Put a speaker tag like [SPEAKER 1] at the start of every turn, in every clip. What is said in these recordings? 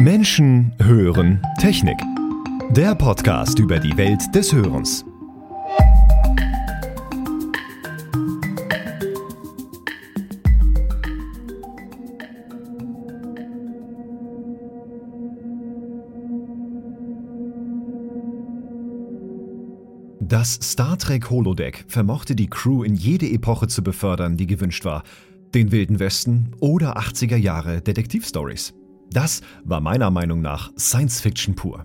[SPEAKER 1] Menschen hören Technik. Der Podcast über die Welt des Hörens. Das Star Trek Holodeck vermochte die Crew in jede Epoche zu befördern, die gewünscht war. Den Wilden Westen oder 80er Jahre Detektivstories. Das war meiner Meinung nach Science Fiction pur.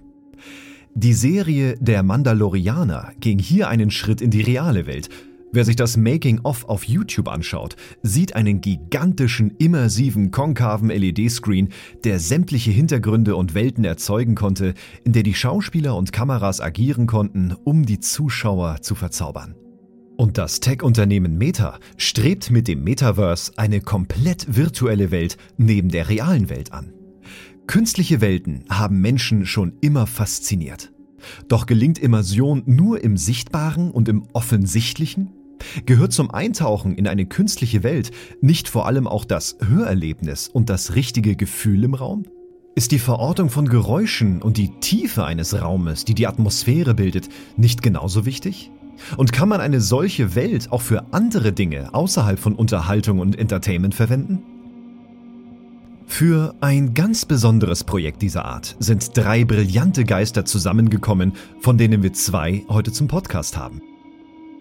[SPEAKER 1] Die Serie Der Mandalorianer ging hier einen Schritt in die reale Welt. Wer sich das Making-of auf YouTube anschaut, sieht einen gigantischen, immersiven, konkaven LED-Screen, der sämtliche Hintergründe und Welten erzeugen konnte, in der die Schauspieler und Kameras agieren konnten, um die Zuschauer zu verzaubern. Und das Tech-Unternehmen Meta strebt mit dem Metaverse eine komplett virtuelle Welt neben der realen Welt an. Künstliche Welten haben Menschen schon immer fasziniert. Doch gelingt Immersion nur im Sichtbaren und im Offensichtlichen? Gehört zum Eintauchen in eine künstliche Welt nicht vor allem auch das Hörerlebnis und das richtige Gefühl im Raum? Ist die Verortung von Geräuschen und die Tiefe eines Raumes, die die Atmosphäre bildet, nicht genauso wichtig? Und kann man eine solche Welt auch für andere Dinge außerhalb von Unterhaltung und Entertainment verwenden? Für ein ganz besonderes Projekt dieser Art sind drei brillante Geister zusammengekommen, von denen wir zwei heute zum Podcast haben.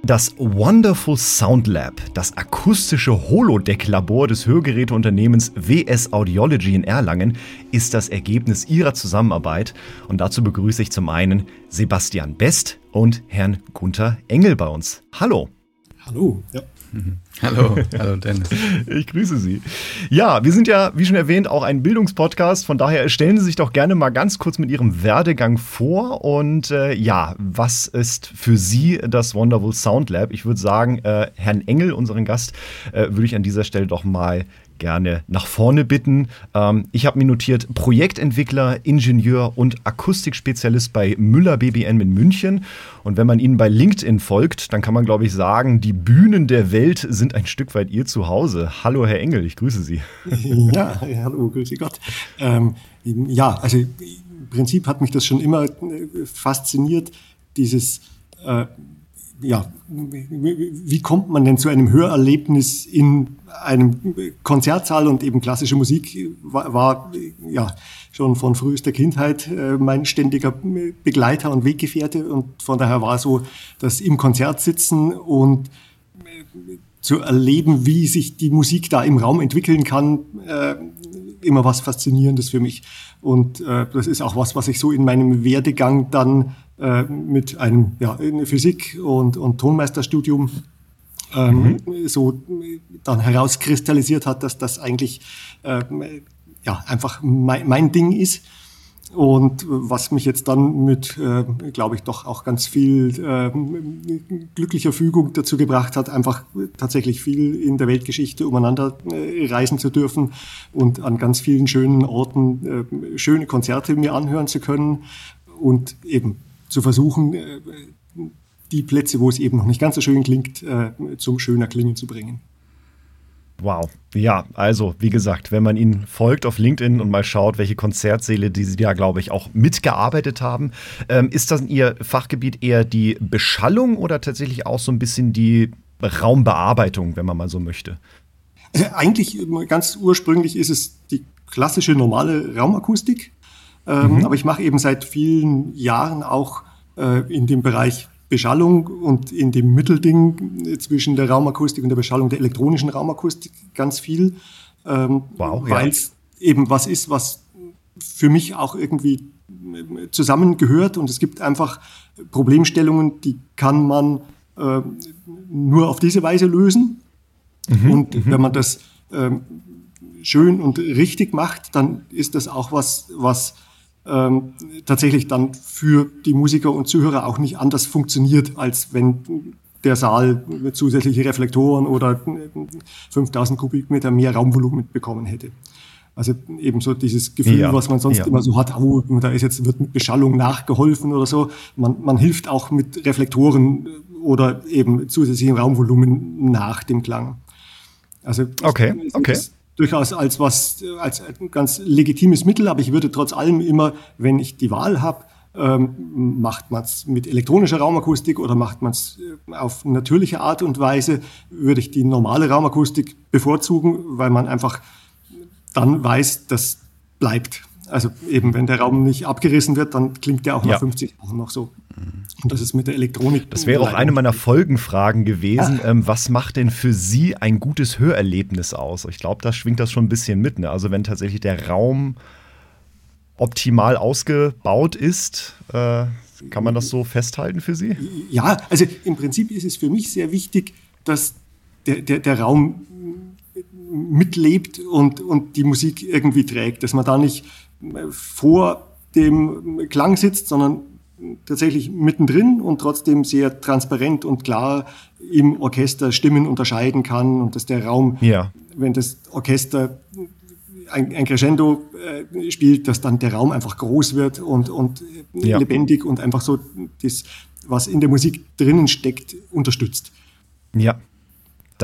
[SPEAKER 1] Das Wonderful Sound Lab, das akustische Holodeck-Labor des Hörgeräteunternehmens WS Audiology in Erlangen, ist das Ergebnis ihrer Zusammenarbeit. Und dazu begrüße ich zum einen Sebastian Best und Herrn Gunther Engel bei uns. Hallo.
[SPEAKER 2] Hallo.
[SPEAKER 3] Ja. Hallo, hallo Dennis.
[SPEAKER 1] Ich grüße Sie. Ja, wir sind ja, wie schon erwähnt, auch ein Bildungspodcast. Von daher stellen Sie sich doch gerne mal ganz kurz mit Ihrem Werdegang vor. Und äh, ja, was ist für Sie das Wonderful Sound Lab? Ich würde sagen, äh, Herrn Engel, unseren Gast, äh, würde ich an dieser Stelle doch mal gerne nach vorne bitten. Ähm, ich habe mir notiert, Projektentwickler, Ingenieur und Akustikspezialist bei Müller BBN in München. Und wenn man Ihnen bei LinkedIn folgt, dann kann man, glaube ich, sagen, die Bühnen der Welt sind ein Stück weit Ihr Zuhause. Hallo, Herr Engel, ich grüße Sie.
[SPEAKER 2] Ja, hallo, grüße Gott. Ähm, ja, also im Prinzip hat mich das schon immer äh, fasziniert, dieses äh, ja, wie kommt man denn zu einem Hörerlebnis in einem Konzertsaal? Und eben klassische Musik war, war ja schon von frühester Kindheit äh, mein ständiger Begleiter und Weggefährte. Und von daher war so, dass im Konzert sitzen und äh, zu erleben, wie sich die Musik da im Raum entwickeln kann, äh, immer was Faszinierendes für mich. Und äh, das ist auch was, was ich so in meinem Werdegang dann äh, mit einem ja, Physik- und, und Tonmeisterstudium ähm, mhm. so dann herauskristallisiert hat, dass das eigentlich äh, ja, einfach mein, mein Ding ist. Und was mich jetzt dann mit, äh, glaube ich, doch auch ganz viel äh, glücklicher Fügung dazu gebracht hat, einfach tatsächlich viel in der Weltgeschichte umeinander äh, reisen zu dürfen und an ganz vielen schönen Orten äh, schöne Konzerte mir anhören zu können und eben zu versuchen, äh, die Plätze, wo es eben noch nicht ganz so schön klingt, äh, zum schöner Klingen zu bringen.
[SPEAKER 1] Wow. Ja, also wie gesagt, wenn man ihnen folgt auf LinkedIn und mal schaut, welche Konzertsäle, die sie da, glaube ich, auch mitgearbeitet haben, ähm, ist das ihr Fachgebiet eher die Beschallung oder tatsächlich auch so ein bisschen die Raumbearbeitung, wenn man mal so möchte?
[SPEAKER 2] Also eigentlich ganz ursprünglich ist es die klassische normale Raumakustik. Ähm, mhm. Aber ich mache eben seit vielen Jahren auch äh, in dem Bereich Beschallung und in dem Mittelding zwischen der Raumakustik und der Beschallung der elektronischen Raumakustik ganz viel. Ähm, wow, Weil es ja. eben was ist, was für mich auch irgendwie zusammengehört und es gibt einfach Problemstellungen, die kann man äh, nur auf diese Weise lösen. Mhm, und mhm. wenn man das äh, schön und richtig macht, dann ist das auch was, was ähm, tatsächlich dann für die Musiker und Zuhörer auch nicht anders funktioniert, als wenn der Saal zusätzliche Reflektoren oder 5000 Kubikmeter mehr Raumvolumen bekommen hätte. Also eben so dieses Gefühl, ja, was man sonst ja. immer so hat, oh, da ist jetzt, wird mit Beschallung nachgeholfen oder so. Man, man hilft auch mit Reflektoren oder eben zusätzlichem Raumvolumen nach dem Klang.
[SPEAKER 1] Also okay, okay.
[SPEAKER 2] Durchaus als was, als ein ganz legitimes Mittel, aber ich würde trotz allem immer, wenn ich die Wahl habe, ähm, macht man es mit elektronischer Raumakustik oder macht man es äh, auf natürliche Art und Weise, würde ich die normale Raumakustik bevorzugen, weil man einfach dann weiß, das bleibt. Also eben, wenn der Raum nicht abgerissen wird, dann klingt der auch nach ja. 50 Jahren noch so. Und das ist mit der Elektronik.
[SPEAKER 1] Das wäre auch eine meiner Folgenfragen gewesen. Ja. Ähm, was macht denn für Sie ein gutes Hörerlebnis aus? Ich glaube, da schwingt das schon ein bisschen mit. Ne? Also wenn tatsächlich der Raum optimal ausgebaut ist, äh, kann man das so festhalten für Sie?
[SPEAKER 2] Ja, also im Prinzip ist es für mich sehr wichtig, dass der, der, der Raum mitlebt und, und die Musik irgendwie trägt, dass man da nicht vor dem Klang sitzt, sondern tatsächlich mittendrin und trotzdem sehr transparent und klar im Orchester Stimmen unterscheiden kann und dass der Raum, ja. wenn das Orchester ein, ein Crescendo äh, spielt, dass dann der Raum einfach groß wird und, und ja. lebendig und einfach so das, was in der Musik drinnen steckt, unterstützt.
[SPEAKER 1] Ja,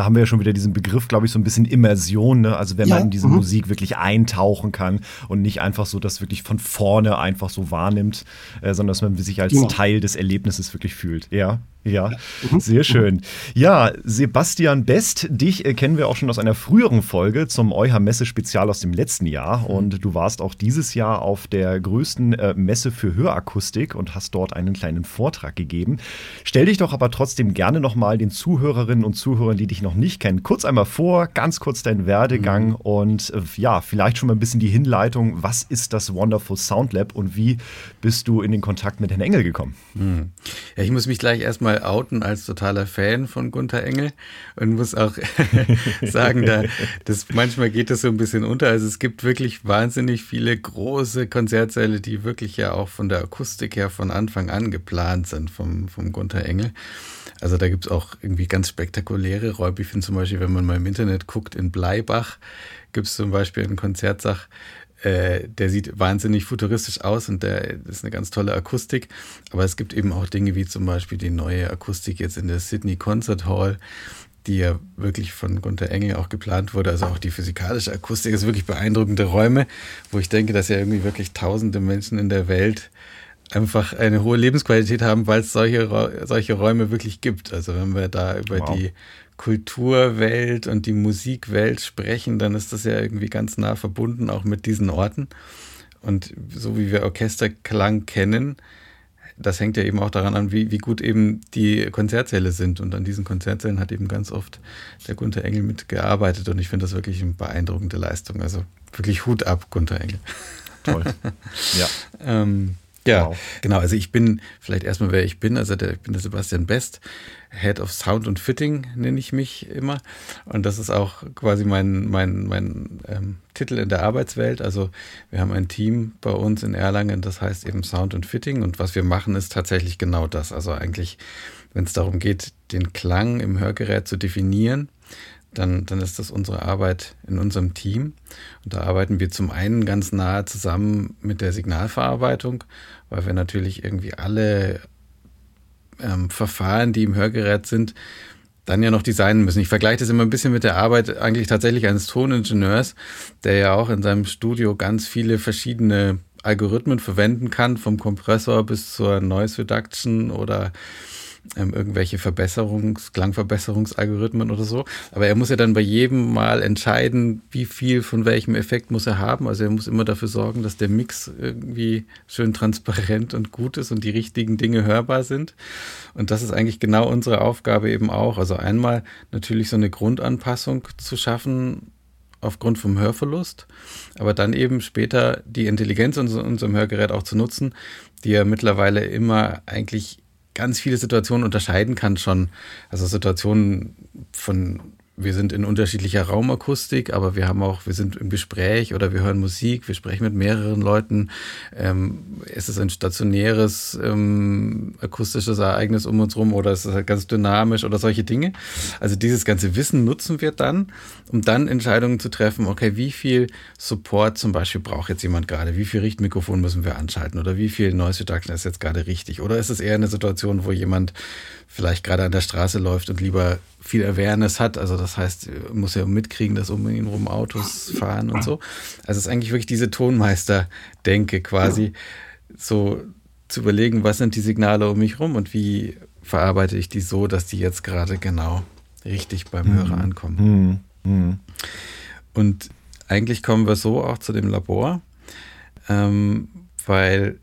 [SPEAKER 1] da haben wir ja schon wieder diesen Begriff, glaube ich, so ein bisschen Immersion, ne? Also wenn ja, man in diese mhm. Musik wirklich eintauchen kann und nicht einfach so das wirklich von vorne einfach so wahrnimmt, äh, sondern dass man sich als genau. Teil des Erlebnisses wirklich fühlt. Ja. Ja, sehr schön. Ja, Sebastian Best, dich äh, kennen wir auch schon aus einer früheren Folge zum EuH-Messe-Spezial aus dem letzten Jahr. Mhm. Und du warst auch dieses Jahr auf der größten äh, Messe für Hörakustik und hast dort einen kleinen Vortrag gegeben. Stell dich doch aber trotzdem gerne nochmal den Zuhörerinnen und Zuhörern, die dich noch nicht kennen, kurz einmal vor, ganz kurz deinen Werdegang mhm. und äh, ja, vielleicht schon mal ein bisschen die Hinleitung. Was ist das Wonderful Sound Lab und wie bist du in den Kontakt mit Herrn Engel gekommen?
[SPEAKER 3] Mhm. Ja, ich muss mich gleich erstmal mal outen als totaler Fan von Gunther Engel und muss auch sagen, da, das, manchmal geht das so ein bisschen unter. Also es gibt wirklich wahnsinnig viele große Konzertsäle, die wirklich ja auch von der Akustik her von Anfang an geplant sind vom, vom Gunther Engel. Also da gibt es auch irgendwie ganz spektakuläre finde zum Beispiel, wenn man mal im Internet guckt, in Bleibach gibt es zum Beispiel einen Konzertsach, äh, der sieht wahnsinnig futuristisch aus und der das ist eine ganz tolle Akustik. Aber es gibt eben auch Dinge wie zum Beispiel die neue Akustik jetzt in der Sydney Concert Hall, die ja wirklich von Gunther Engel auch geplant wurde. Also auch die physikalische Akustik ist wirklich beeindruckende Räume, wo ich denke, dass ja irgendwie wirklich tausende Menschen in der Welt einfach eine hohe Lebensqualität haben, weil es solche, solche Räume wirklich gibt. Also wenn wir da über wow. die Kulturwelt und die Musikwelt sprechen, dann ist das ja irgendwie ganz nah verbunden auch mit diesen Orten. Und so wie wir Orchesterklang kennen, das hängt ja eben auch daran an, wie, wie gut eben die Konzertsäle sind. Und an diesen Konzertsälen hat eben ganz oft der Gunther Engel mitgearbeitet. Und ich finde das wirklich eine beeindruckende Leistung. Also wirklich Hut ab, Gunther Engel.
[SPEAKER 1] Toll.
[SPEAKER 3] ja. ähm, ja, wow. genau. Also ich bin vielleicht erstmal, wer ich bin. Also der, ich bin der Sebastian Best, Head of Sound und Fitting nenne ich mich immer. Und das ist auch quasi mein, mein, mein ähm, Titel in der Arbeitswelt. Also wir haben ein Team bei uns in Erlangen, das heißt eben Sound und Fitting. Und was wir machen, ist tatsächlich genau das. Also eigentlich, wenn es darum geht, den Klang im Hörgerät zu definieren, dann, dann ist das unsere Arbeit in unserem Team. Und da arbeiten wir zum einen ganz nahe zusammen mit der Signalverarbeitung, weil wir natürlich irgendwie alle ähm, Verfahren, die im Hörgerät sind, dann ja noch designen müssen. Ich vergleiche das immer ein bisschen mit der Arbeit eigentlich tatsächlich eines Toningenieurs, der ja auch in seinem Studio ganz viele verschiedene Algorithmen verwenden kann, vom Kompressor bis zur Noise Reduction oder ähm, irgendwelche Verbesserungs-, Klangverbesserungsalgorithmen oder so. Aber er muss ja dann bei jedem Mal entscheiden, wie viel von welchem Effekt muss er haben. Also er muss immer dafür sorgen, dass der Mix irgendwie schön transparent und gut ist und die richtigen Dinge hörbar sind. Und das ist eigentlich genau unsere Aufgabe eben auch. Also einmal natürlich so eine Grundanpassung zu schaffen, aufgrund vom Hörverlust, aber dann eben später die Intelligenz in unserem Hörgerät auch zu nutzen, die ja mittlerweile immer eigentlich ganz viele Situationen unterscheiden kann schon. Also Situationen von wir sind in unterschiedlicher Raumakustik, aber wir haben auch, wir sind im Gespräch oder wir hören Musik, wir sprechen mit mehreren Leuten. Ähm, ist es ein stationäres ähm, akustisches Ereignis um uns rum oder ist es halt ganz dynamisch oder solche Dinge? Also dieses ganze Wissen nutzen wir dann, um dann Entscheidungen zu treffen, okay, wie viel Support zum Beispiel braucht jetzt jemand gerade? Wie viel Richtmikrofon müssen wir anschalten? Oder wie viel Noise Reduction ist jetzt gerade richtig? Oder ist es eher eine Situation, wo jemand vielleicht gerade an der Straße läuft und lieber viel Awareness hat. Also das heißt, muss ja mitkriegen, dass um ihn rum Autos fahren und so. Also es ist eigentlich wirklich diese Tonmeister-Denke quasi, so zu überlegen, was sind die Signale um mich rum und wie verarbeite ich die so, dass die jetzt gerade genau richtig beim mhm. Hörer ankommen. Mhm. Mhm. Und eigentlich kommen wir so auch zu dem Labor, ähm, weil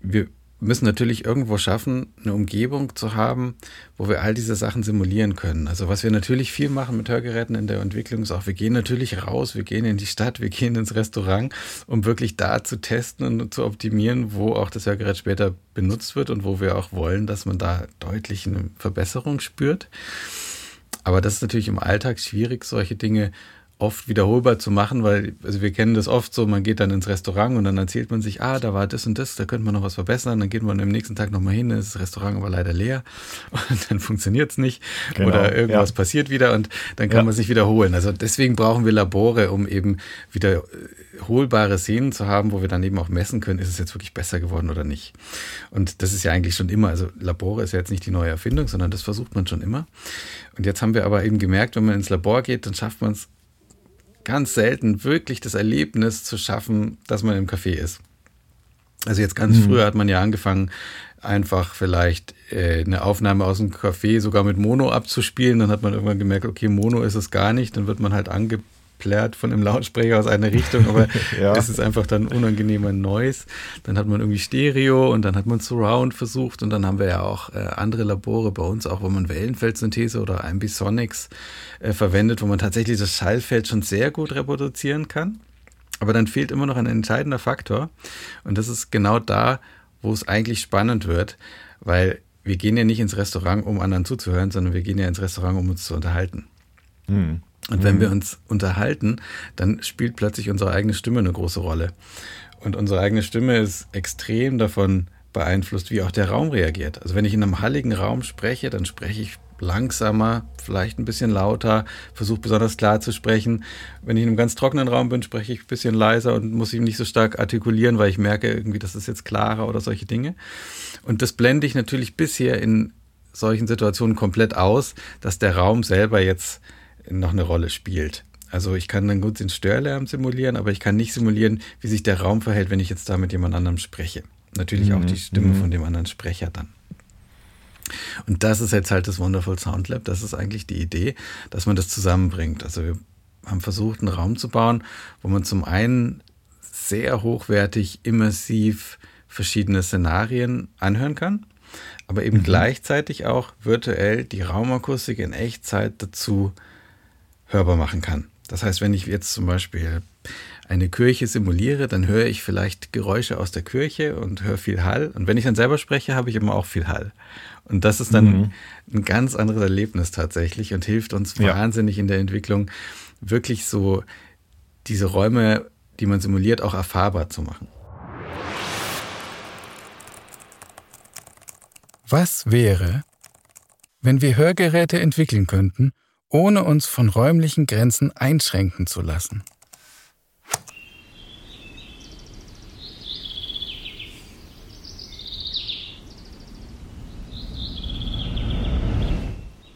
[SPEAKER 3] wir müssen natürlich irgendwo schaffen, eine Umgebung zu haben, wo wir all diese Sachen simulieren können. Also was wir natürlich viel machen mit Hörgeräten in der Entwicklung ist auch, wir gehen natürlich raus, wir gehen in die Stadt, wir gehen ins Restaurant, um wirklich da zu testen und zu optimieren, wo auch das Hörgerät später benutzt wird und wo wir auch wollen, dass man da deutlich eine Verbesserung spürt. Aber das ist natürlich im Alltag schwierig, solche Dinge oft wiederholbar zu machen, weil also wir kennen das oft so, man geht dann ins Restaurant und dann erzählt man sich, ah, da war das und das, da könnte man noch was verbessern, dann geht man am nächsten Tag nochmal hin, ist das Restaurant aber leider leer und dann funktioniert es nicht genau, oder irgendwas ja. passiert wieder und dann kann ja. man sich wiederholen. Also deswegen brauchen wir Labore, um eben wiederholbare Szenen zu haben, wo wir dann eben auch messen können, ist es jetzt wirklich besser geworden oder nicht. Und das ist ja eigentlich schon immer, also Labore ist ja jetzt nicht die neue Erfindung, sondern das versucht man schon immer. Und jetzt haben wir aber eben gemerkt, wenn man ins Labor geht, dann schafft man es ganz selten wirklich das Erlebnis zu schaffen, dass man im Café ist. Also jetzt ganz mhm. früher hat man ja angefangen, einfach vielleicht äh, eine Aufnahme aus dem Café sogar mit Mono abzuspielen. Dann hat man irgendwann gemerkt, okay, Mono ist es gar nicht. Dann wird man halt ange plärt von einem Lautsprecher aus einer Richtung, aber ja. es ist einfach dann unangenehmer Noise. Dann hat man irgendwie Stereo und dann hat man Surround versucht und dann haben wir ja auch äh, andere Labore bei uns, auch wo man Wellenfeldsynthese oder Ambisonics äh, verwendet, wo man tatsächlich das Schallfeld schon sehr gut reproduzieren kann. Aber dann fehlt immer noch ein entscheidender Faktor und das ist genau da, wo es eigentlich spannend wird, weil wir gehen ja nicht ins Restaurant, um anderen zuzuhören, sondern wir gehen ja ins Restaurant, um uns zu unterhalten. Hm. Und wenn wir mhm. uns unterhalten, dann spielt plötzlich unsere eigene Stimme eine große Rolle. Und unsere eigene Stimme ist extrem davon beeinflusst, wie auch der Raum reagiert. Also wenn ich in einem halligen Raum spreche, dann spreche ich langsamer, vielleicht ein bisschen lauter, versuche besonders klar zu sprechen. Wenn ich in einem ganz trockenen Raum bin, spreche ich ein bisschen leiser und muss ihn nicht so stark artikulieren, weil ich merke irgendwie, das ist jetzt klarer oder solche Dinge. Und das blende ich natürlich bisher in solchen Situationen komplett aus, dass der Raum selber jetzt noch eine Rolle spielt. Also ich kann dann gut den Störlärm simulieren, aber ich kann nicht simulieren, wie sich der Raum verhält, wenn ich jetzt da mit jemand anderem spreche. Natürlich mhm. auch die Stimme mhm. von dem anderen Sprecher dann. Und das ist jetzt halt das Wonderful Sound Lab. Das ist eigentlich die Idee, dass man das zusammenbringt. Also wir haben versucht, einen Raum zu bauen, wo man zum einen sehr hochwertig, immersiv verschiedene Szenarien anhören kann, aber eben mhm. gleichzeitig auch virtuell die Raumakustik in Echtzeit dazu hörbar machen kann. Das heißt, wenn ich jetzt zum Beispiel eine Kirche simuliere, dann höre ich vielleicht Geräusche aus der Kirche und höre viel Hall. Und wenn ich dann selber spreche, habe ich immer auch viel Hall. Und das ist dann mhm. ein ganz anderes Erlebnis tatsächlich und hilft uns ja. wahnsinnig in der Entwicklung, wirklich so diese Räume, die man simuliert, auch erfahrbar zu machen.
[SPEAKER 4] Was wäre, wenn wir Hörgeräte entwickeln könnten, ohne uns von räumlichen Grenzen einschränken zu lassen.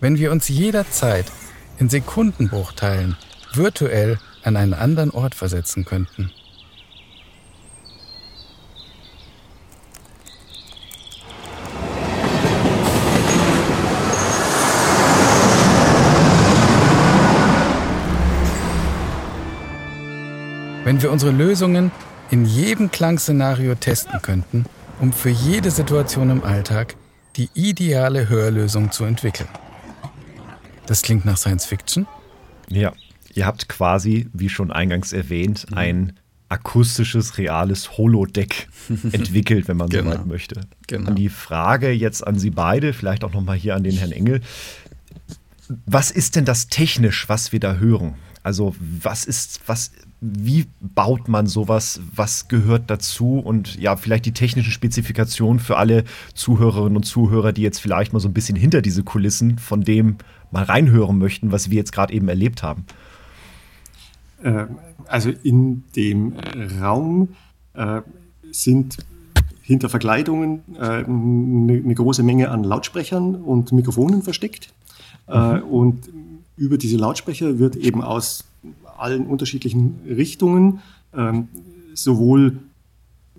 [SPEAKER 4] Wenn wir uns jederzeit in Sekundenbruchteilen virtuell an einen anderen Ort versetzen könnten. Wir unsere Lösungen in jedem Klangszenario testen könnten, um für jede Situation im Alltag die ideale Hörlösung zu entwickeln. Das klingt nach Science Fiction?
[SPEAKER 1] Ja, ihr habt quasi, wie schon eingangs erwähnt, mhm. ein akustisches, reales Holodeck entwickelt, wenn man genau. so weit möchte. Genau. Und die Frage jetzt an Sie beide, vielleicht auch nochmal hier an den Herrn Engel. Was ist denn das technisch, was wir da hören? Also was ist, was wie baut man sowas, was gehört dazu und ja, vielleicht die technischen Spezifikationen für alle Zuhörerinnen und Zuhörer, die jetzt vielleicht mal so ein bisschen hinter diese Kulissen von dem mal reinhören möchten, was wir jetzt gerade eben erlebt haben.
[SPEAKER 2] Äh, also in dem Raum äh, sind hinter Verkleidungen eine, äh, eine große Menge an Lautsprechern und Mikrofonen versteckt. Mhm. und über diese Lautsprecher wird eben aus allen unterschiedlichen Richtungen ähm, sowohl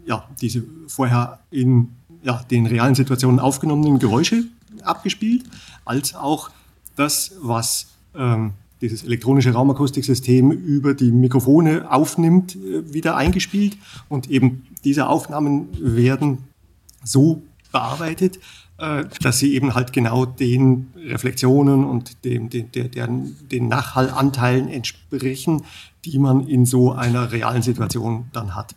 [SPEAKER 2] ja, diese vorher in ja, den realen Situationen aufgenommenen Geräusche abgespielt, als auch das, was ähm, dieses elektronische Raumakustiksystem über die Mikrofone aufnimmt, äh, wieder eingespielt. Und eben diese Aufnahmen werden so bearbeitet, dass sie eben halt genau den Reflexionen und dem, den, der, der, den Nachhallanteilen entsprechen, die man in so einer realen Situation dann hat.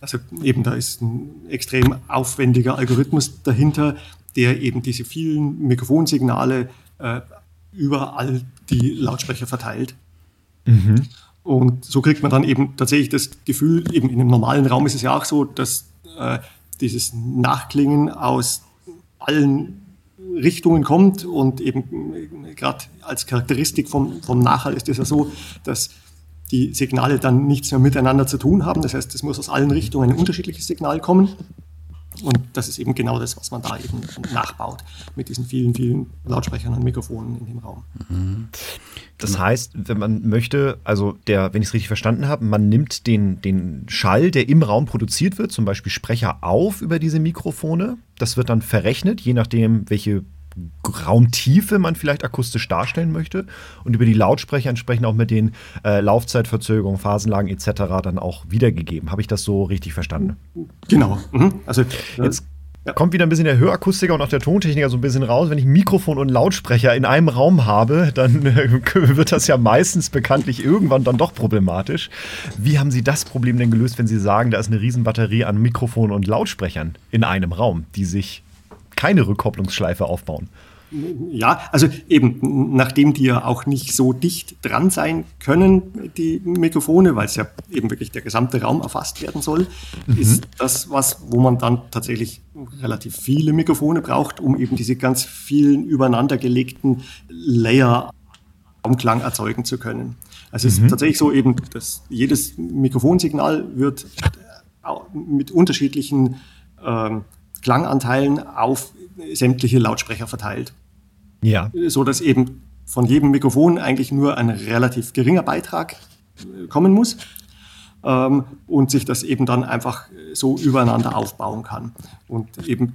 [SPEAKER 2] Also eben da ist ein extrem aufwendiger Algorithmus dahinter, der eben diese vielen Mikrofonsignale äh, überall die Lautsprecher verteilt. Mhm. Und so kriegt man dann eben tatsächlich das Gefühl, eben in einem normalen Raum ist es ja auch so, dass äh, dieses Nachklingen aus allen Richtungen kommt und eben äh, gerade als Charakteristik vom, vom Nachhall ist es ja so, dass die Signale dann nichts mehr miteinander zu tun haben. Das heißt, es muss aus allen Richtungen ein unterschiedliches Signal kommen. Und das ist eben genau das, was man da eben nachbaut mit diesen vielen, vielen Lautsprechern und Mikrofonen in dem Raum.
[SPEAKER 1] Das heißt, wenn man möchte, also der, wenn ich es richtig verstanden habe, man nimmt den, den Schall, der im Raum produziert wird, zum Beispiel Sprecher auf über diese Mikrofone. Das wird dann verrechnet, je nachdem, welche Raumtiefe man vielleicht akustisch darstellen möchte und über die Lautsprecher entsprechend auch mit den äh, Laufzeitverzögerungen, Phasenlagen etc. dann auch wiedergegeben. Habe ich das so richtig verstanden?
[SPEAKER 2] Genau. Mhm.
[SPEAKER 1] Also jetzt ja. kommt wieder ein bisschen der Hörakustiker und auch der Tontechniker so ein bisschen raus. Wenn ich Mikrofon und Lautsprecher in einem Raum habe, dann äh, wird das ja meistens bekanntlich irgendwann dann doch problematisch. Wie haben Sie das Problem denn gelöst, wenn Sie sagen, da ist eine Riesenbatterie an Mikrofonen und Lautsprechern in einem Raum, die sich keine Rückkopplungsschleife aufbauen.
[SPEAKER 2] Ja, also eben, nachdem die ja auch nicht so dicht dran sein können, die Mikrofone, weil es ja eben wirklich der gesamte Raum erfasst werden soll, mhm. ist das was, wo man dann tatsächlich relativ viele Mikrofone braucht, um eben diese ganz vielen übereinandergelegten Layer Raumklang erzeugen zu können. Also es ist mhm. tatsächlich so eben, dass jedes Mikrofonsignal wird mit unterschiedlichen ähm, Klanganteilen auf sämtliche Lautsprecher verteilt. Ja. So dass eben von jedem Mikrofon eigentlich nur ein relativ geringer Beitrag äh, kommen muss ähm, und sich das eben dann einfach so übereinander aufbauen kann. Und eben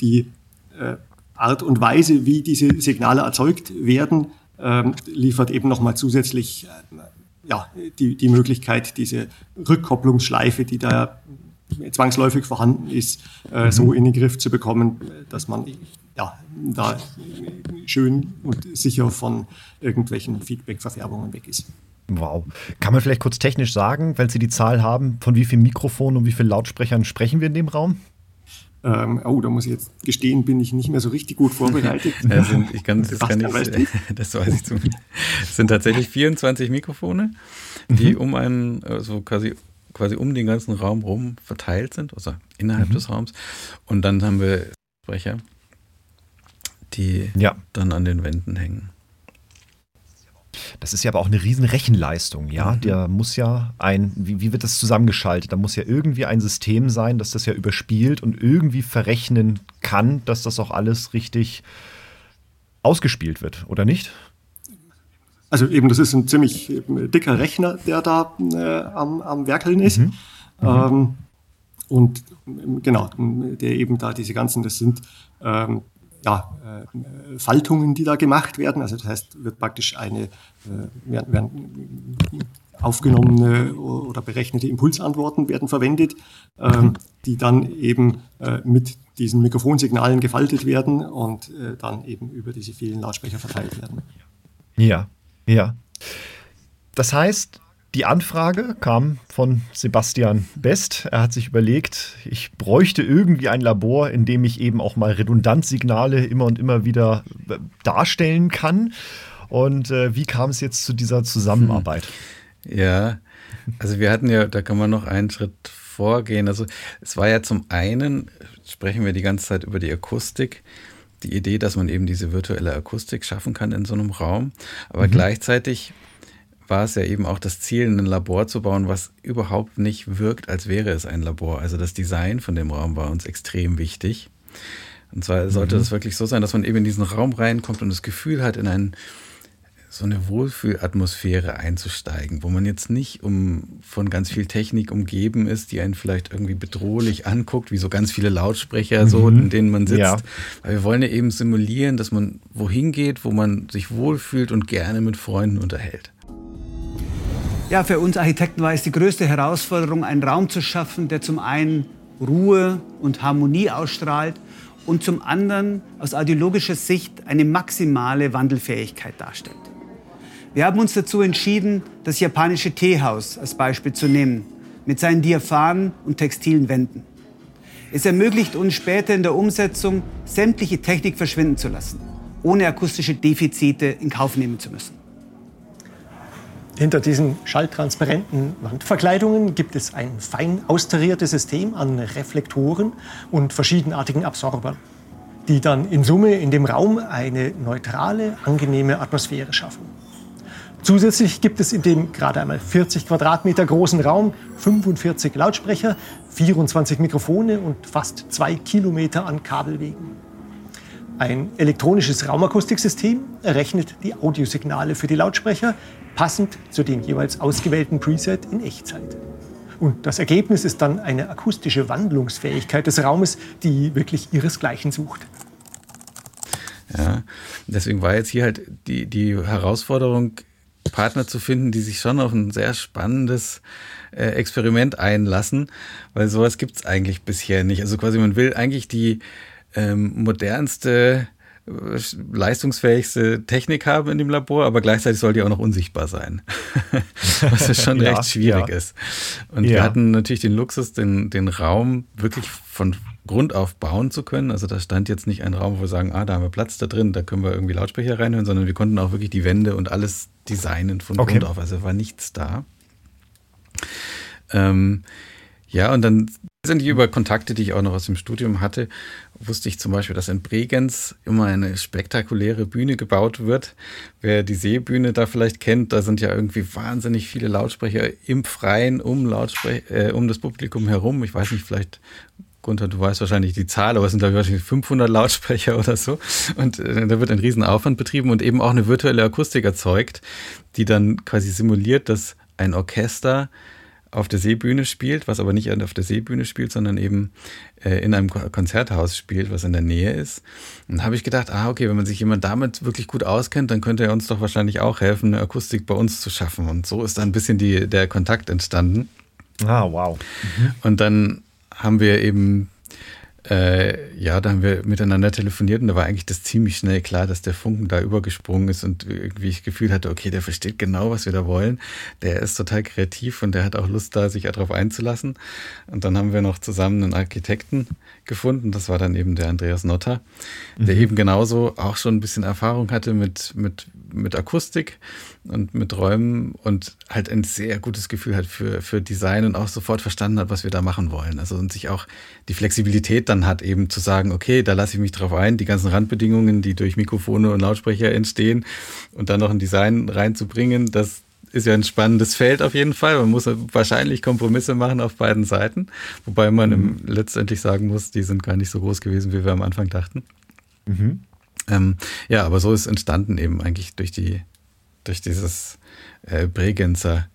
[SPEAKER 2] die äh, Art und Weise, wie diese Signale erzeugt werden, ähm, liefert eben nochmal zusätzlich äh, ja, die, die Möglichkeit, diese Rückkopplungsschleife, die da zwangsläufig vorhanden ist, äh, mhm. so in den Griff zu bekommen, dass man ja, da schön und sicher von irgendwelchen Feedback-Verfärbungen weg ist.
[SPEAKER 1] Wow. Kann man vielleicht kurz technisch sagen, wenn Sie die Zahl haben, von wie vielen Mikrofonen und wie vielen Lautsprechern sprechen wir in dem Raum?
[SPEAKER 2] Ähm, oh, da muss ich jetzt gestehen, bin ich nicht mehr so richtig gut vorbereitet.
[SPEAKER 3] ja, sind, ich kann, das, kann ich, das weiß ich zu. Es sind tatsächlich 24 Mikrofone, die mhm. um einen, also quasi quasi um den ganzen Raum rum verteilt sind, also innerhalb mhm. des Raums. Und dann haben wir Sprecher, die ja. dann an den Wänden hängen.
[SPEAKER 1] Das ist ja aber auch eine riesen Rechenleistung, ja. Mhm. Der muss ja ein, wie, wie wird das zusammengeschaltet? Da muss ja irgendwie ein System sein, das das ja überspielt und irgendwie verrechnen kann, dass das auch alles richtig ausgespielt wird, oder nicht?
[SPEAKER 2] Also eben, das ist ein ziemlich dicker Rechner, der da äh, am, am Werkeln ist. Mhm. Mhm. Ähm, und genau, der eben da diese ganzen, das sind ähm, ja, äh, Faltungen, die da gemacht werden. Also das heißt, wird praktisch eine, äh, werden, werden aufgenommene oder berechnete Impulsantworten werden verwendet, ähm, die dann eben äh, mit diesen Mikrofonsignalen gefaltet werden und äh, dann eben über diese vielen Lautsprecher verteilt werden.
[SPEAKER 1] Ja, ja. Das heißt, die Anfrage kam von Sebastian Best. Er hat sich überlegt, ich bräuchte irgendwie ein Labor, in dem ich eben auch mal Redundantsignale immer und immer wieder äh, darstellen kann. Und äh, wie kam es jetzt zu dieser Zusammenarbeit?
[SPEAKER 3] Hm. Ja, also wir hatten ja, da kann man noch einen Schritt vorgehen. Also es war ja zum einen, sprechen wir die ganze Zeit über die Akustik die Idee, dass man eben diese virtuelle Akustik schaffen kann in so einem Raum. Aber mhm. gleichzeitig war es ja eben auch das Ziel, ein Labor zu bauen, was überhaupt nicht wirkt, als wäre es ein Labor. Also das Design von dem Raum war uns extrem wichtig. Und zwar sollte mhm. das wirklich so sein, dass man eben in diesen Raum reinkommt und das Gefühl hat, in einen so eine Wohlfühlatmosphäre einzusteigen, wo man jetzt nicht um, von ganz viel Technik umgeben ist, die einen vielleicht irgendwie bedrohlich anguckt, wie so ganz viele Lautsprecher, mhm. so, in denen man sitzt. Ja. Weil wir wollen ja eben simulieren, dass man wohin geht, wo man sich wohlfühlt und gerne mit Freunden unterhält.
[SPEAKER 5] Ja, für uns Architekten war es die größte Herausforderung, einen Raum zu schaffen, der zum einen Ruhe und Harmonie ausstrahlt und zum anderen aus ideologischer Sicht eine maximale Wandelfähigkeit darstellt. Wir haben uns dazu entschieden, das japanische Teehaus als Beispiel zu nehmen, mit seinen diaphanen und textilen Wänden. Es ermöglicht uns später in der Umsetzung, sämtliche Technik verschwinden zu lassen, ohne akustische Defizite in Kauf nehmen zu müssen.
[SPEAKER 2] Hinter diesen schalltransparenten Wandverkleidungen gibt es ein fein austariertes System an Reflektoren und verschiedenartigen Absorbern, die dann in Summe in dem Raum eine neutrale, angenehme Atmosphäre schaffen. Zusätzlich gibt es in dem gerade einmal 40 Quadratmeter großen Raum 45 Lautsprecher, 24 Mikrofone und fast zwei Kilometer an Kabelwegen. Ein elektronisches Raumakustiksystem errechnet die Audiosignale für die Lautsprecher, passend zu dem jeweils ausgewählten Preset in Echtzeit. Und das Ergebnis ist dann eine akustische Wandlungsfähigkeit des Raumes, die wirklich ihresgleichen sucht.
[SPEAKER 3] Ja, deswegen war jetzt hier halt die, die Herausforderung, Partner zu finden, die sich schon auf ein sehr spannendes äh, Experiment einlassen, weil sowas gibt es eigentlich bisher nicht. Also quasi man will eigentlich die ähm, modernste äh, leistungsfähigste Technik haben in dem Labor, aber gleichzeitig soll die auch noch unsichtbar sein. Was ja schon ja, recht schwierig ja. ist. Und ja. wir hatten natürlich den Luxus, den, den Raum wirklich von Grund auf bauen zu können. Also da stand jetzt nicht ein Raum, wo wir sagen, ah, da haben wir Platz da drin, da können wir irgendwie Lautsprecher reinhören, sondern wir konnten auch wirklich die Wände und alles designen von okay. Grund auf. Also war nichts da. Ähm, ja, und dann sind die über Kontakte, die ich auch noch aus dem Studium hatte, wusste ich zum Beispiel, dass in Bregenz immer eine spektakuläre Bühne gebaut wird. Wer die Seebühne da vielleicht kennt, da sind ja irgendwie wahnsinnig viele Lautsprecher im Freien um, Lautsprech äh, um das Publikum herum. Ich weiß nicht, vielleicht Gunther, du weißt wahrscheinlich die Zahl, aber es sind da wahrscheinlich 500 Lautsprecher oder so. Und äh, da wird ein Riesenaufwand betrieben und eben auch eine virtuelle Akustik erzeugt, die dann quasi simuliert, dass ein Orchester auf der Seebühne spielt, was aber nicht auf der Seebühne spielt, sondern eben äh, in einem Konzerthaus spielt, was in der Nähe ist. Und da habe ich gedacht, ah, okay, wenn man sich jemand damit wirklich gut auskennt, dann könnte er uns doch wahrscheinlich auch helfen, eine Akustik bei uns zu schaffen. Und so ist dann ein bisschen die, der Kontakt entstanden.
[SPEAKER 1] Ah, wow.
[SPEAKER 3] Mhm. Und dann haben wir eben, äh, ja, da haben wir miteinander telefoniert und da war eigentlich das ziemlich schnell klar, dass der Funken da übergesprungen ist und irgendwie ich Gefühl hatte, okay, der versteht genau, was wir da wollen. Der ist total kreativ und der hat auch Lust da, sich darauf einzulassen. Und dann haben wir noch zusammen einen Architekten gefunden. Das war dann eben der Andreas Notter, der mhm. eben genauso auch schon ein bisschen Erfahrung hatte mit, mit, mit Akustik und mit Räumen und halt ein sehr gutes Gefühl hat für, für Design und auch sofort verstanden hat, was wir da machen wollen. Also und sich auch die Flexibilität dann hat, eben zu sagen, okay, da lasse ich mich drauf ein, die ganzen Randbedingungen, die durch Mikrofone und Lautsprecher entstehen und dann noch ein Design reinzubringen, das ist ja ein spannendes Feld auf jeden Fall. Man muss wahrscheinlich Kompromisse machen auf beiden Seiten, wobei man mhm. letztendlich sagen muss, die sind gar nicht so groß gewesen, wie wir am Anfang dachten. Mhm. Ähm, ja, aber so ist entstanden eben eigentlich durch die durch dieses äh, Bregenzer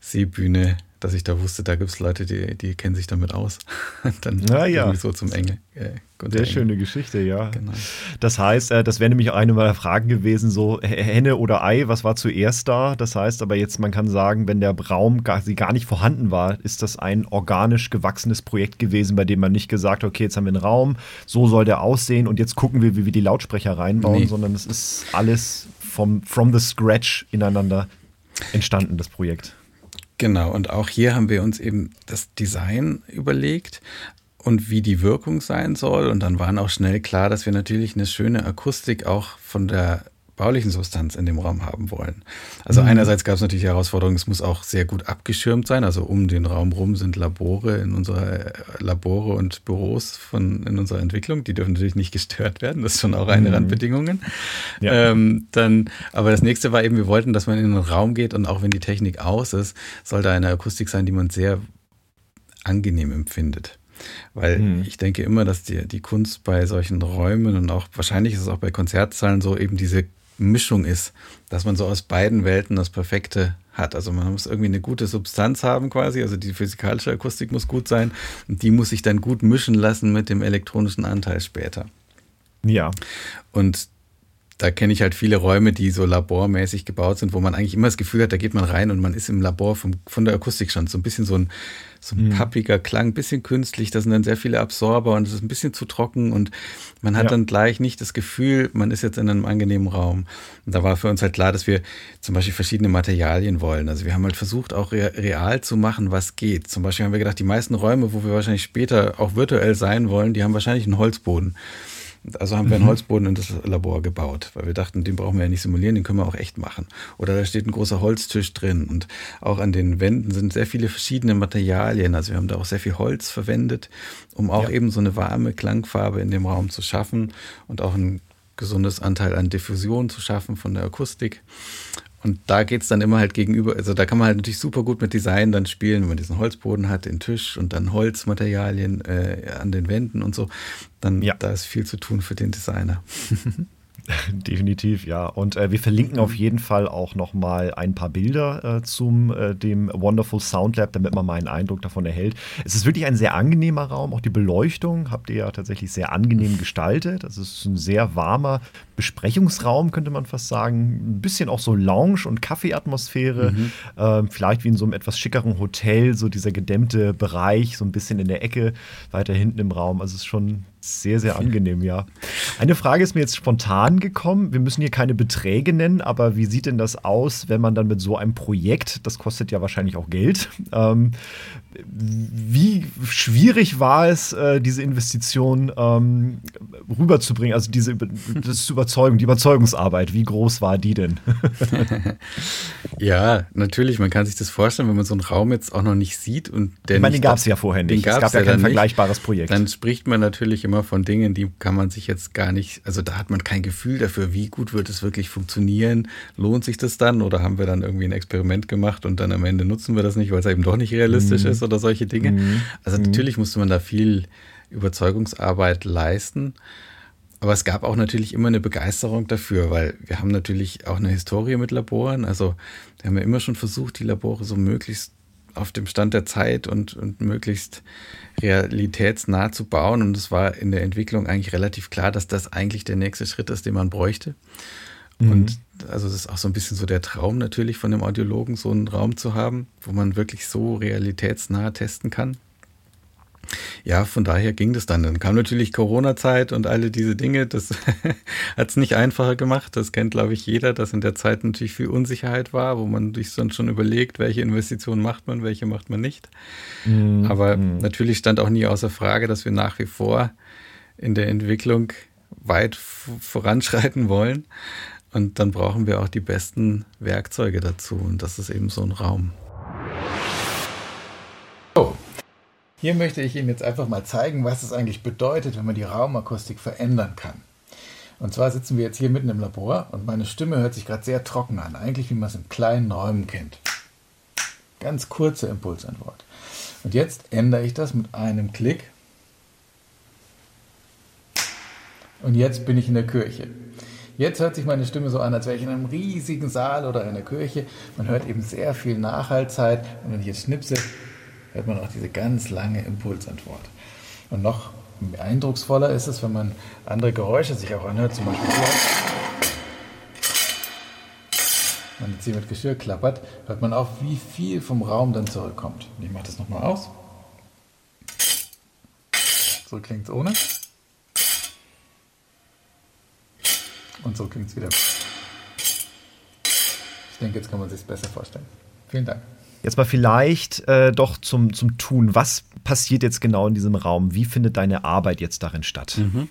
[SPEAKER 3] Seebühne, dass ich da wusste, da gibt es Leute, die, die kennen sich damit aus.
[SPEAKER 1] dann ja, ja.
[SPEAKER 3] so zum Enge.
[SPEAKER 1] Äh, Sehr schöne Geschichte, ja. Genau. Das heißt, äh, das wäre nämlich eine meiner Fragen gewesen, so Henne oder Ei, was war zuerst da? Das heißt aber jetzt, man kann sagen, wenn der Raum gar, sie gar nicht vorhanden war, ist das ein organisch gewachsenes Projekt gewesen, bei dem man nicht gesagt hat, okay, jetzt haben wir einen Raum, so soll der aussehen und jetzt gucken wir, wie wir die Lautsprecher reinbauen, nee. sondern es ist alles vom, from the scratch ineinander entstanden, das Projekt.
[SPEAKER 3] Genau, und auch hier haben wir uns eben das Design überlegt und wie die Wirkung sein soll. Und dann waren auch schnell klar, dass wir natürlich eine schöne Akustik auch von der baulichen Substanz in dem Raum haben wollen. Also mhm. einerseits gab es natürlich Herausforderungen, es muss auch sehr gut abgeschirmt sein. Also um den Raum rum sind Labore in unserer äh, Labore und Büros von in unserer Entwicklung. Die dürfen natürlich nicht gestört werden. Das ist schon auch eine mhm. Randbedingungen. Ja. Ähm, dann, aber das nächste war eben, wir wollten, dass man in einen Raum geht und auch wenn die Technik aus ist, soll da eine Akustik sein, die man sehr angenehm empfindet. Weil mhm. ich denke immer, dass die, die Kunst bei solchen Räumen und auch wahrscheinlich ist es auch bei Konzertsaalen so eben diese Mischung ist, dass man so aus beiden Welten das Perfekte hat. Also man muss irgendwie eine gute Substanz haben quasi, also die physikalische Akustik muss gut sein und die muss sich dann gut mischen lassen mit dem elektronischen Anteil später.
[SPEAKER 1] Ja.
[SPEAKER 3] Und da kenne ich halt viele Räume, die so labormäßig gebaut sind, wo man eigentlich immer das Gefühl hat, da geht man rein und man ist im Labor vom, von der Akustik schon. So ein bisschen so ein, so ein mhm. pappiger Klang, ein bisschen künstlich. Da sind dann sehr viele Absorber und es ist ein bisschen zu trocken und man hat ja. dann gleich nicht das Gefühl, man ist jetzt in einem angenehmen Raum. Und da war für uns halt klar, dass wir zum Beispiel verschiedene Materialien wollen. Also wir haben halt versucht, auch real zu machen, was geht. Zum Beispiel haben wir gedacht, die meisten Räume, wo wir wahrscheinlich später auch virtuell sein wollen, die haben wahrscheinlich einen Holzboden. Also haben wir einen mhm. Holzboden in das Labor gebaut, weil wir dachten, den brauchen wir ja nicht simulieren, den können wir auch echt machen. Oder da steht ein großer Holztisch drin und auch an den Wänden sind sehr viele verschiedene Materialien. Also wir haben da auch sehr viel Holz verwendet, um auch ja. eben so eine warme Klangfarbe in dem Raum zu schaffen und auch ein gesundes Anteil an Diffusion zu schaffen von der Akustik. Und da geht es dann immer halt gegenüber, also da kann man halt natürlich super gut mit Design dann spielen, wenn man diesen Holzboden hat, den Tisch und dann Holzmaterialien äh, an den Wänden und so. Dann ja. da ist viel zu tun für den Designer.
[SPEAKER 1] Definitiv, ja. Und äh, wir verlinken auf jeden Fall auch noch mal ein paar Bilder äh, zum äh, dem Wonderful Sound Lab, damit man mal einen Eindruck davon erhält. Es ist wirklich ein sehr angenehmer Raum. Auch die Beleuchtung habt ihr ja tatsächlich sehr angenehm gestaltet. Also es ist ein sehr warmer Besprechungsraum, könnte man fast sagen. Ein bisschen auch so Lounge- und Kaffeeatmosphäre. Mhm. Ähm, vielleicht wie in so einem etwas schickeren Hotel, so dieser gedämmte Bereich, so ein bisschen in der Ecke, weiter hinten im Raum. Also es ist schon sehr, sehr angenehm, ja. Eine Frage ist mir jetzt spontan gekommen. Wir müssen hier keine Beträge nennen, aber wie sieht denn das aus, wenn man dann mit so einem Projekt, das kostet ja wahrscheinlich auch Geld, ähm, wie schwierig war es, äh, diese Investition ähm, rüberzubringen, also diese das Überzeugung, die Überzeugungsarbeit, wie groß war die denn?
[SPEAKER 3] ja, natürlich, man kann sich das vorstellen, wenn man so einen Raum jetzt auch noch nicht sieht und
[SPEAKER 1] der Ich meine, den gab es ja vorher nicht.
[SPEAKER 3] es gab ja kein
[SPEAKER 1] vergleichbares Projekt.
[SPEAKER 3] Dann spricht man natürlich immer von Dingen, die kann man sich jetzt gar nicht, also da hat man kein Gefühl dafür, wie gut wird es wirklich funktionieren, lohnt sich das dann oder haben wir dann irgendwie ein Experiment gemacht und dann am Ende nutzen wir das nicht, weil es eben doch nicht realistisch mhm. ist oder solche Dinge. Mhm. Also mhm. natürlich musste man da viel Überzeugungsarbeit leisten. Aber es gab auch natürlich immer eine Begeisterung dafür, weil wir haben natürlich auch eine Historie mit Laboren. Also wir haben ja immer schon versucht, die Labore so möglichst auf dem Stand der Zeit und, und möglichst realitätsnah zu bauen. Und es war in der Entwicklung eigentlich relativ klar, dass das eigentlich der nächste Schritt ist, den man bräuchte. Mhm. Und also das ist auch so ein bisschen so der Traum natürlich von dem Audiologen, so einen Raum zu haben, wo man wirklich so realitätsnah testen kann. Ja, von daher ging das dann. Dann kam natürlich Corona-Zeit und alle diese Dinge. Das hat es nicht einfacher gemacht. Das kennt, glaube ich, jeder, dass in der Zeit natürlich viel Unsicherheit war, wo man sich dann schon überlegt, welche Investitionen macht man, welche macht man nicht. Mhm. Aber mhm. natürlich stand auch nie außer Frage, dass wir nach wie vor in der Entwicklung weit voranschreiten wollen. Und dann brauchen wir auch die besten Werkzeuge dazu. Und das ist eben so ein Raum. So. Hier möchte ich Ihnen jetzt einfach mal zeigen, was es eigentlich bedeutet, wenn man die Raumakustik verändern kann. Und zwar sitzen wir jetzt hier mitten im Labor und meine Stimme hört sich gerade sehr trocken an, eigentlich wie man es in kleinen Räumen kennt. Ganz kurze Impulsantwort. Und jetzt ändere ich das mit einem Klick. Und jetzt bin ich in der Kirche. Jetzt hört sich meine Stimme so an, als wäre ich in einem riesigen Saal oder in der Kirche. Man hört eben sehr viel Nachhaltzeit. Und wenn ich jetzt schnipse, hört man auch diese ganz lange Impulsantwort. Und noch eindrucksvoller ist es, wenn man andere Geräusche sich auch anhört, zum Beispiel hier. Wenn jetzt hier mit Geschirr klappert, hört man auch, wie viel vom Raum dann zurückkommt. ich mache das nochmal aus. So klingt es ohne. Und so klingt es wieder. Ich denke, jetzt kann man sich besser vorstellen. Vielen Dank.
[SPEAKER 1] Jetzt mal vielleicht äh, doch zum, zum Tun. Was passiert jetzt genau in diesem Raum? Wie findet deine Arbeit jetzt darin statt? Mhm.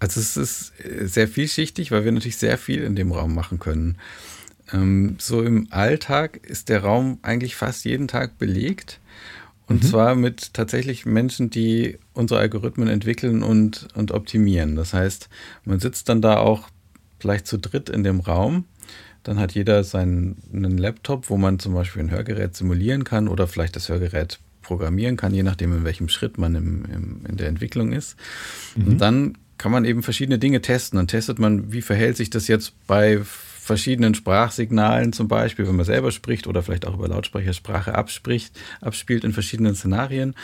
[SPEAKER 3] Also es ist äh, sehr vielschichtig, weil wir natürlich sehr viel in dem Raum machen können. Ähm, so im Alltag ist der Raum eigentlich fast jeden Tag belegt. Und mhm. zwar mit tatsächlich Menschen, die unsere Algorithmen entwickeln und, und optimieren. Das heißt, man sitzt dann da auch vielleicht zu dritt in dem Raum. Dann hat jeder seinen einen Laptop, wo man zum Beispiel ein Hörgerät simulieren kann oder vielleicht das Hörgerät programmieren kann, je nachdem, in welchem Schritt man im, im, in der Entwicklung ist. Mhm. Und dann kann man eben verschiedene Dinge testen. Dann testet man, wie verhält sich das jetzt bei verschiedenen Sprachsignalen zum Beispiel, wenn man selber spricht oder vielleicht auch über Lautsprechersprache abspricht, abspielt in verschiedenen Szenarien.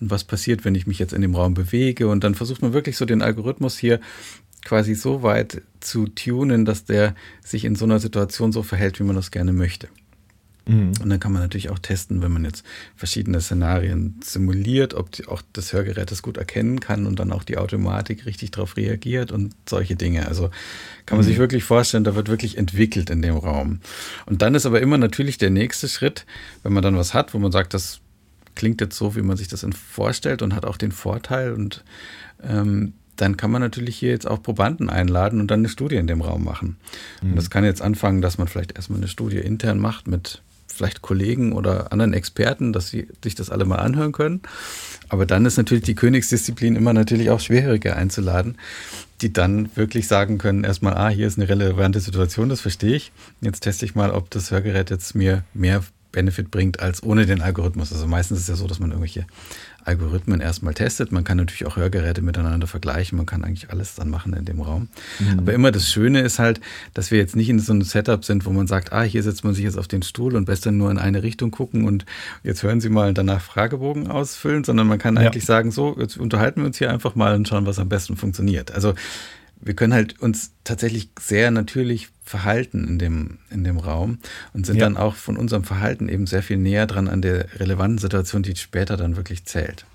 [SPEAKER 3] Und was passiert, wenn ich mich jetzt in dem Raum bewege? Und dann versucht man wirklich so den Algorithmus hier quasi so weit zu tunen, dass der sich in so einer Situation so verhält, wie man das gerne möchte. Mhm. Und dann kann man natürlich auch testen, wenn man jetzt verschiedene Szenarien simuliert, ob die, auch das Hörgerät das gut erkennen kann und dann auch die Automatik richtig darauf reagiert und solche Dinge. Also kann man mhm. sich wirklich vorstellen, da wird wirklich entwickelt in dem Raum. Und dann ist aber immer natürlich der nächste Schritt, wenn man dann was hat, wo man sagt, das klingt jetzt so, wie man sich das vorstellt und hat auch den Vorteil und ähm, dann kann man natürlich hier jetzt auch Probanden einladen und dann eine Studie in dem Raum machen. Mhm. Und das kann jetzt anfangen, dass man vielleicht erstmal eine Studie intern macht mit vielleicht Kollegen oder anderen Experten, dass sie sich das alle mal anhören können. Aber dann ist natürlich die Königsdisziplin immer natürlich auch schwieriger einzuladen, die dann wirklich sagen können, erstmal, ah, hier ist eine relevante Situation, das verstehe ich. Jetzt teste ich mal, ob das Hörgerät jetzt mir mehr Benefit bringt als ohne den Algorithmus. Also meistens ist es ja so, dass man irgendwelche Algorithmen erstmal testet. Man kann natürlich auch Hörgeräte miteinander vergleichen. Man kann eigentlich alles dann machen in dem Raum. Mhm. Aber immer das Schöne ist halt, dass wir jetzt nicht in so einem Setup sind, wo man sagt, ah, hier setzt man sich jetzt auf den Stuhl und besser nur in eine Richtung gucken und jetzt hören Sie mal danach Fragebogen ausfüllen, sondern man kann ja. eigentlich sagen, so, jetzt unterhalten wir uns hier einfach mal und schauen, was am besten funktioniert. Also wir können halt uns tatsächlich sehr natürlich verhalten in dem, in dem Raum und sind ja. dann auch von unserem Verhalten eben sehr viel näher dran an der relevanten Situation, die später dann wirklich zählt.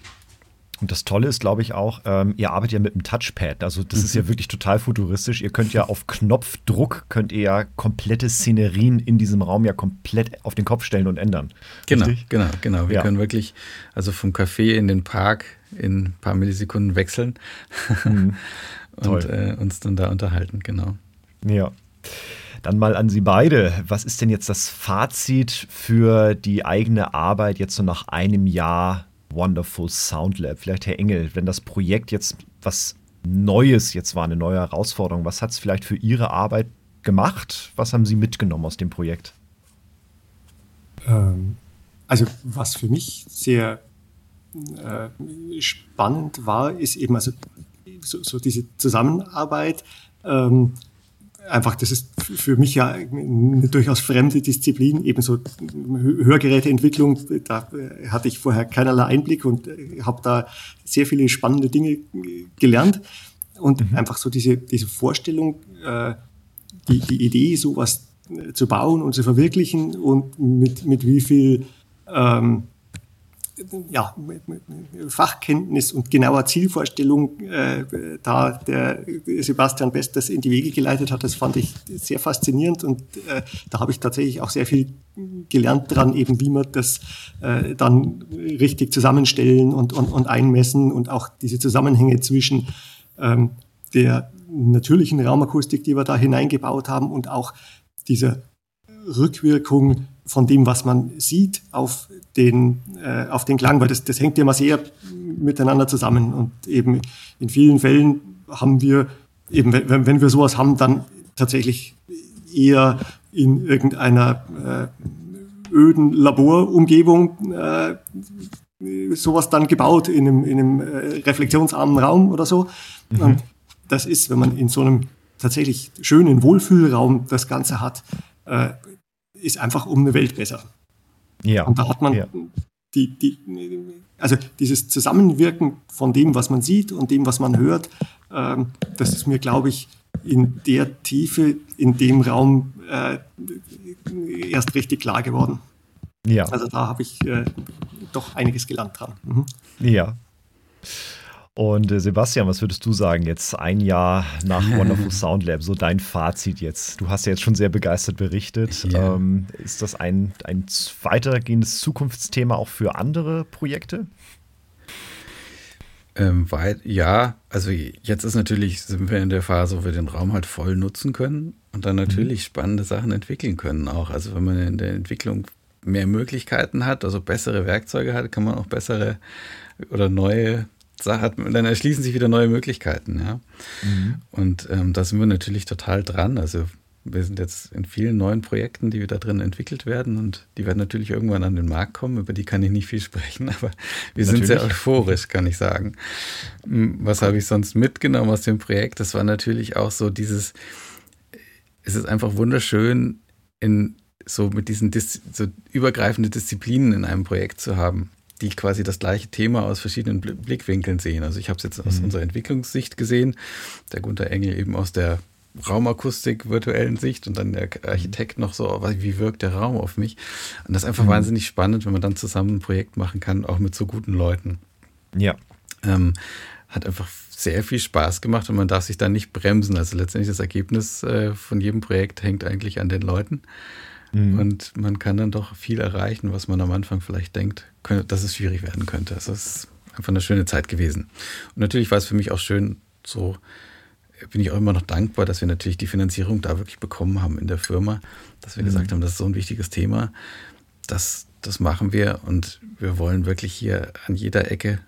[SPEAKER 1] Und das Tolle ist, glaube ich, auch, ähm, ihr arbeitet ja mit einem Touchpad. Also das mhm. ist ja mhm. wirklich total futuristisch. Ihr könnt ja auf Knopfdruck, könnt ihr ja komplette Szenerien in diesem Raum ja komplett auf den Kopf stellen und ändern.
[SPEAKER 3] Genau, Richtig? genau, genau. Wir ja. können wirklich also vom Café in den Park in ein paar Millisekunden wechseln. Mhm. und äh, uns dann da unterhalten, genau.
[SPEAKER 1] Ja. Dann mal an Sie beide. Was ist denn jetzt das Fazit für die eigene Arbeit jetzt so nach einem Jahr Wonderful Sound Lab? Vielleicht Herr Engel, wenn das Projekt jetzt was Neues jetzt war, eine neue Herausforderung, was hat es vielleicht für Ihre Arbeit gemacht? Was haben Sie mitgenommen aus dem Projekt?
[SPEAKER 2] Ähm, also was für mich sehr äh, spannend war, ist eben also so, so diese Zusammenarbeit. Ähm, einfach, das ist für mich ja eine durchaus fremde Disziplin, ebenso Hörgeräteentwicklung, da hatte ich vorher keinerlei Einblick und äh, habe da sehr viele spannende Dinge gelernt. Und mhm. einfach so diese, diese Vorstellung, äh, die, die Idee, sowas zu bauen und zu verwirklichen und mit, mit wie viel ähm, ja, Fachkenntnis und genauer Zielvorstellung äh, da der Sebastian Best das in die Wege geleitet hat, das fand ich sehr faszinierend und äh, da habe ich tatsächlich auch sehr viel gelernt dran, eben wie man das äh, dann richtig zusammenstellen und, und, und einmessen und auch diese Zusammenhänge zwischen ähm, der natürlichen Raumakustik, die wir da hineingebaut haben und auch dieser Rückwirkung von dem, was man sieht, auf den, äh, auf den Klang, weil das, das hängt ja immer sehr miteinander zusammen. Und eben in vielen Fällen haben wir, eben wenn, wenn wir sowas haben, dann tatsächlich eher in irgendeiner äh, öden Laborumgebung äh, sowas dann gebaut, in einem, in einem äh, reflexionsarmen Raum oder so. Mhm. Und das ist, wenn man in so einem tatsächlich schönen Wohlfühlraum das Ganze hat, äh, ist einfach um eine Welt besser. Ja. Und da hat man ja. die, die, also dieses Zusammenwirken von dem, was man sieht und dem, was man hört, ähm, das ist mir, glaube ich, in der Tiefe, in dem Raum äh, erst richtig klar geworden. Ja. Also da habe ich äh, doch einiges gelernt dran. Mhm.
[SPEAKER 1] Ja. Und äh, Sebastian, was würdest du sagen jetzt ein Jahr nach Wonderful Sound Lab, so dein Fazit jetzt? Du hast ja jetzt schon sehr begeistert berichtet. Ja. Ähm, ist das ein, ein weitergehendes Zukunftsthema auch für andere Projekte?
[SPEAKER 3] Ähm, weit, ja, also jetzt ist natürlich, sind wir in der Phase, wo wir den Raum halt voll nutzen können und dann natürlich mhm. spannende Sachen entwickeln können auch. Also wenn man in der Entwicklung mehr Möglichkeiten hat, also bessere Werkzeuge hat, kann man auch bessere oder neue hat, dann erschließen sich wieder neue Möglichkeiten. Ja? Mhm. Und ähm, da sind wir natürlich total dran. Also wir sind jetzt in vielen neuen Projekten, die da drin entwickelt werden und die werden natürlich irgendwann an den Markt kommen. Über die kann ich nicht viel sprechen, aber wir natürlich. sind sehr euphorisch, kann ich sagen. Hm, was habe ich sonst mitgenommen aus dem Projekt? Das war natürlich auch so dieses, es ist einfach wunderschön, in so mit diesen Dis so übergreifende Disziplinen in einem Projekt zu haben, die quasi das gleiche Thema aus verschiedenen Blickwinkeln sehen. Also ich habe es jetzt aus mhm. unserer Entwicklungssicht gesehen, der Gunther Engel eben aus der Raumakustik virtuellen Sicht und dann der Architekt noch so, wie wirkt der Raum auf mich? Und das ist einfach mhm. wahnsinnig spannend, wenn man dann zusammen ein Projekt machen kann, auch mit so guten Leuten.
[SPEAKER 1] Ja.
[SPEAKER 3] Ähm, hat einfach sehr viel Spaß gemacht und man darf sich da nicht bremsen. Also letztendlich das Ergebnis äh, von jedem Projekt hängt eigentlich an den Leuten. Mhm. Und man kann dann doch viel erreichen, was man am Anfang vielleicht denkt, dass es schwierig werden könnte. Also es ist einfach eine schöne Zeit gewesen. Und natürlich war es für mich auch schön, so bin ich auch immer noch dankbar, dass wir natürlich die Finanzierung da wirklich bekommen haben in der Firma, dass wir mhm. gesagt haben, das ist so ein wichtiges Thema. Das, das machen wir und wir wollen wirklich hier an jeder Ecke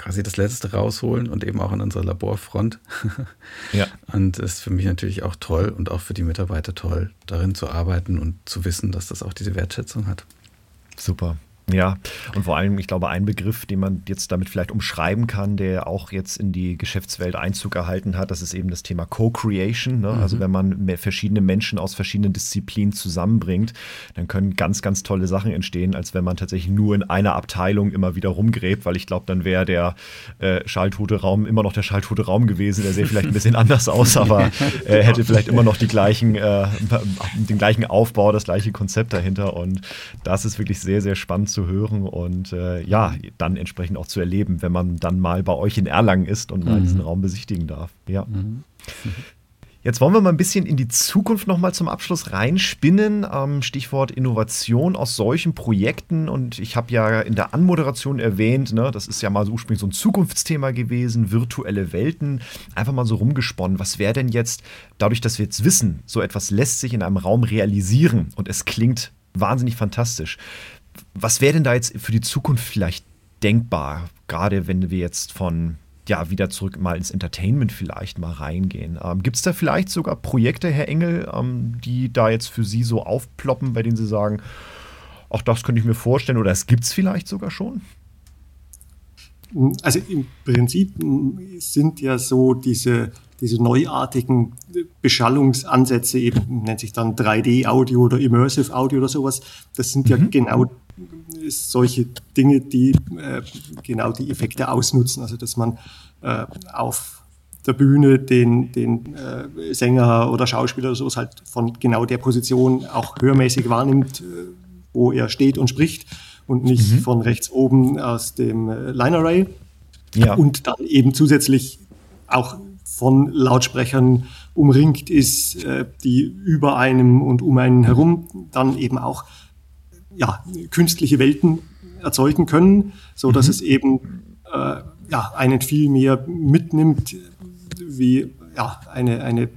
[SPEAKER 3] quasi das Letzte rausholen und eben auch an unserer Laborfront. ja. Und es ist für mich natürlich auch toll und auch für die Mitarbeiter toll, darin zu arbeiten und zu wissen, dass das auch diese Wertschätzung hat.
[SPEAKER 1] Super. Ja, und vor allem, ich glaube, ein Begriff, den man jetzt damit vielleicht umschreiben kann, der auch jetzt in die Geschäftswelt Einzug erhalten hat, das ist eben das Thema Co-Creation. Ne? Also mhm. Also wenn man verschiedene Menschen aus verschiedenen Disziplinen zusammenbringt, dann können ganz, ganz tolle Sachen entstehen, als wenn man tatsächlich nur in einer Abteilung immer wieder rumgräbt, weil ich glaube, dann wäre der äh, schalltote Raum immer noch der schalltote Raum gewesen. Der sähe vielleicht ein bisschen anders aus, aber äh, hätte vielleicht immer noch die gleichen, äh, den gleichen Aufbau, das gleiche Konzept dahinter. Und das ist wirklich sehr, sehr spannend zu zu hören und äh, ja, dann entsprechend auch zu erleben, wenn man dann mal bei euch in Erlangen ist und mal mhm. diesen Raum besichtigen darf. Ja. Mhm. Jetzt wollen wir mal ein bisschen in die Zukunft nochmal zum Abschluss reinspinnen. Ähm, Stichwort Innovation aus solchen Projekten. Und ich habe ja in der Anmoderation erwähnt, ne, das ist ja mal so ursprünglich so ein Zukunftsthema gewesen, virtuelle Welten. Einfach mal so rumgesponnen. Was wäre denn jetzt, dadurch, dass wir jetzt wissen, so etwas lässt sich in einem Raum realisieren und es klingt wahnsinnig fantastisch. Was wäre denn da jetzt für die Zukunft vielleicht denkbar, gerade wenn wir jetzt von ja, wieder zurück mal ins Entertainment vielleicht mal reingehen. Ähm, Gibt es da vielleicht sogar Projekte, Herr Engel, ähm, die da jetzt für Sie so aufploppen, bei denen Sie sagen, auch das könnte ich mir vorstellen oder es gibt es vielleicht sogar schon?
[SPEAKER 2] Also im Prinzip sind ja so diese, diese neuartigen Beschallungsansätze, eben nennt sich dann 3D-Audio oder Immersive Audio oder sowas, das sind ja mhm. genau solche Dinge, die äh, genau die Effekte ausnutzen. Also dass man äh, auf der Bühne den, den äh, Sänger oder Schauspieler oder sowas halt von genau der Position auch hörmäßig wahrnimmt, äh, wo er steht und spricht und nicht mhm. von rechts oben aus dem äh, Line Array. Ja. Und dann eben zusätzlich auch von Lautsprechern umringt ist, äh, die über einem und um einen herum dann eben auch ja, künstliche Welten erzeugen können, so dass mhm. es eben äh, ja, einen viel mehr mitnimmt wie ja, eine, eine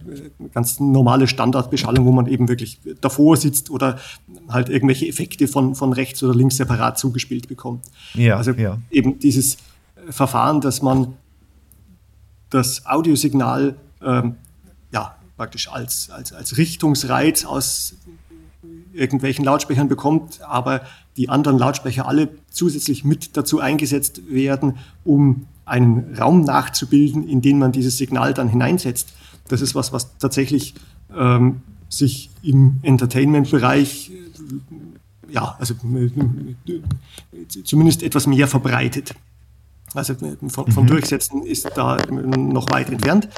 [SPEAKER 2] ganz normale Standardbeschallung, wo man eben wirklich davor sitzt oder halt irgendwelche Effekte von, von rechts oder links separat zugespielt bekommt. Ja, also ja. eben dieses Verfahren, dass man das Audiosignal ähm, ja, praktisch als, als, als Richtungsreiz aus irgendwelchen Lautsprechern bekommt, aber die anderen Lautsprecher alle zusätzlich mit dazu eingesetzt werden, um einen Raum nachzubilden, in den man dieses Signal dann hineinsetzt. Das ist was, was tatsächlich ähm, sich im Entertainment-Bereich ja, also zumindest etwas mehr verbreitet. Also vom, vom mhm. Durchsetzen ist da noch weit entfernt.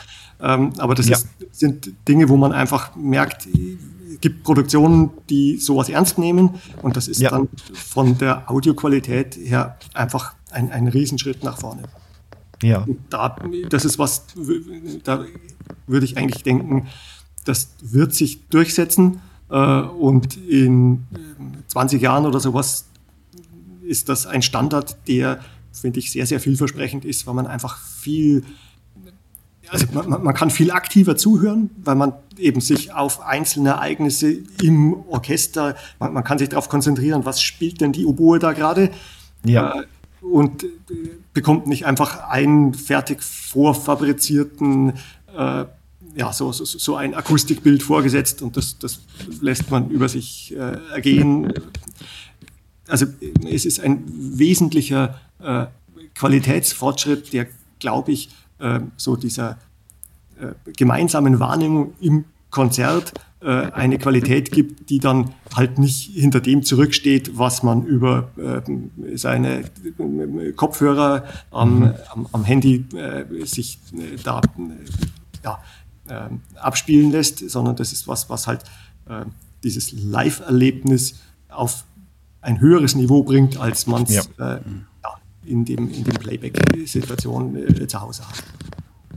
[SPEAKER 2] Ähm, aber das ja. ist, sind Dinge, wo man einfach merkt, gibt Produktionen, die sowas ernst nehmen und das ist ja. dann von der Audioqualität her einfach ein, ein Riesenschritt nach vorne. Ja. Da, das ist was, da würde ich eigentlich denken, das wird sich durchsetzen äh, und in 20 Jahren oder sowas ist das ein Standard, der, finde ich, sehr, sehr vielversprechend ist, weil man einfach viel also man, man, kann viel aktiver zuhören, weil man eben sich auf einzelne Ereignisse im Orchester, man, man kann sich darauf konzentrieren, was spielt denn die Oboe da gerade? Ja. Äh, und äh, bekommt nicht einfach einen fertig vorfabrizierten äh, ja, so, so, so ein Akustikbild vorgesetzt und das, das lässt man über sich äh, ergehen. Also es ist ein wesentlicher äh, Qualitätsfortschritt, der, glaube ich, äh, so dieser äh, gemeinsamen Wahrnehmung im Konzert eine Qualität gibt, die dann halt nicht hinter dem zurücksteht, was man über äh, seine Kopfhörer am, mhm. am, am Handy äh, sich äh, da ja, abspielen lässt, sondern das ist was, was halt dieses Live-Erlebnis auf ein höheres Niveau bringt, als man es ja. ja, in dem, in dem Playback-Situation zu Hause hat.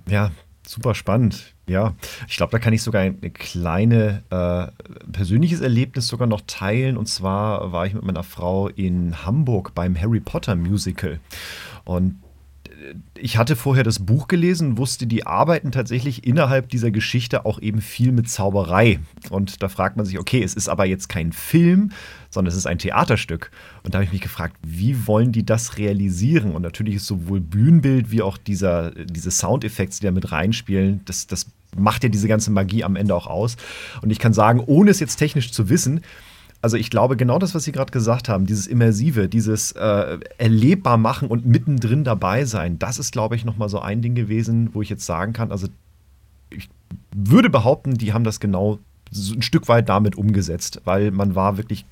[SPEAKER 1] Ja, super spannend. Ja, ich glaube, da kann ich sogar ein kleine äh, persönliches Erlebnis sogar noch teilen. Und zwar war ich mit meiner Frau in Hamburg beim Harry Potter Musical. Und ich hatte vorher das Buch gelesen, wusste, die arbeiten tatsächlich innerhalb dieser Geschichte auch eben viel mit Zauberei. Und da fragt man sich, okay, es ist aber jetzt kein Film, sondern es ist ein Theaterstück. Und da habe ich mich gefragt, wie wollen die das realisieren? Und natürlich ist sowohl Bühnenbild wie auch dieser, diese Soundeffekte, die da mit reinspielen, das, das macht ja diese ganze Magie am Ende auch aus. Und ich kann sagen, ohne es jetzt technisch zu wissen, also ich glaube, genau das, was Sie gerade gesagt haben, dieses Immersive, dieses äh, erlebbar machen und mittendrin dabei sein, das ist, glaube ich, nochmal so ein Ding gewesen, wo ich jetzt sagen kann, also ich würde behaupten, die haben das genau so ein Stück weit damit umgesetzt, weil man war wirklich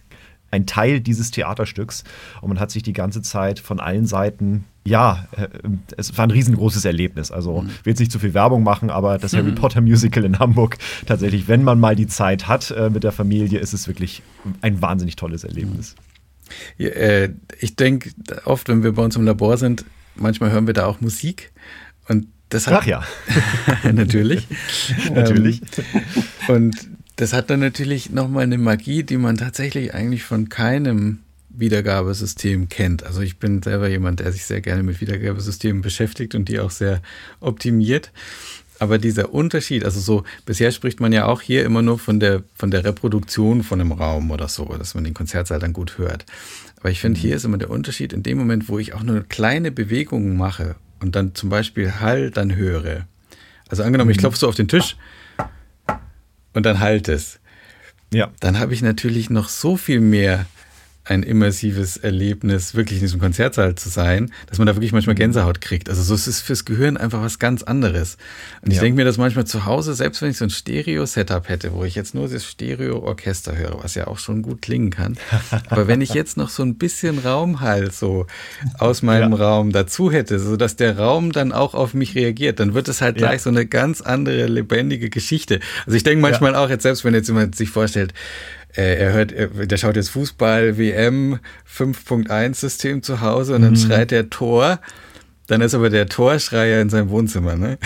[SPEAKER 1] ein Teil dieses Theaterstücks und man hat sich die ganze Zeit von allen Seiten, ja, äh, es war ein riesengroßes Erlebnis. Also mhm. will jetzt nicht zu viel Werbung machen, aber das mhm. Harry Potter Musical in Hamburg, tatsächlich, wenn man mal die Zeit hat äh, mit der Familie, ist es wirklich ein wahnsinnig tolles Erlebnis.
[SPEAKER 3] Ja, äh, ich denke oft, wenn wir bei uns im Labor sind, manchmal hören wir da auch Musik und das
[SPEAKER 1] hat, Ach ja.
[SPEAKER 3] natürlich.
[SPEAKER 1] natürlich.
[SPEAKER 3] Ähm, und das hat dann natürlich nochmal eine Magie, die man tatsächlich eigentlich von keinem Wiedergabesystem kennt. Also ich bin selber jemand, der sich sehr gerne mit Wiedergabesystemen beschäftigt und die auch sehr optimiert. Aber dieser Unterschied, also so, bisher spricht man ja auch hier immer nur von der, von der Reproduktion von einem Raum oder so, dass man den Konzertsaal dann gut hört. Aber ich finde, mhm. hier ist immer der Unterschied in dem Moment, wo ich auch nur kleine Bewegungen mache und dann zum Beispiel Hall dann höre. Also angenommen, ich mhm. klopfe so auf den Tisch und dann halt es. Ja. Dann habe ich natürlich noch so viel mehr ein immersives Erlebnis, wirklich in diesem Konzertsaal zu sein, dass man da wirklich manchmal Gänsehaut kriegt. Also so es ist fürs Gehirn einfach was ganz anderes. Und ich ja. denke mir das manchmal zu Hause, selbst wenn ich so ein Stereo-Setup hätte, wo ich jetzt nur das Stereo-Orchester höre, was ja auch schon gut klingen kann. Aber wenn ich jetzt noch so ein bisschen Raumhall so aus meinem ja. Raum dazu hätte, so dass der Raum dann auch auf mich reagiert, dann wird es halt gleich ja. so eine ganz andere lebendige Geschichte. Also ich denke manchmal auch jetzt selbst, wenn jetzt jemand sich vorstellt, er hört, er, der schaut jetzt Fußball WM 5.1 System zu Hause und dann mhm. schreit der Tor dann ist aber der Torschreier in seinem Wohnzimmer, ne?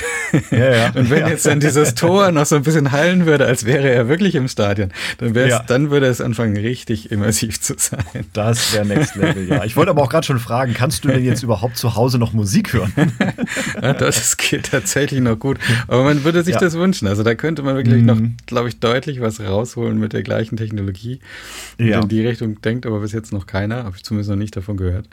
[SPEAKER 3] Ja, ja. Und wenn ja. jetzt dann dieses Tor noch so ein bisschen hallen würde, als wäre er wirklich im Stadion, dann, ja. dann würde es anfangen, richtig immersiv zu sein.
[SPEAKER 1] Das wäre Next Level, ja. Ich wollte aber auch gerade schon fragen, kannst du denn jetzt überhaupt zu Hause noch Musik hören?
[SPEAKER 3] ja, das geht tatsächlich noch gut. Aber man würde sich das wünschen. Also da könnte man wirklich mhm. noch, glaube ich, deutlich was rausholen mit der gleichen Technologie. Ja. In die Richtung denkt aber bis jetzt noch keiner, habe ich zumindest noch nicht davon gehört.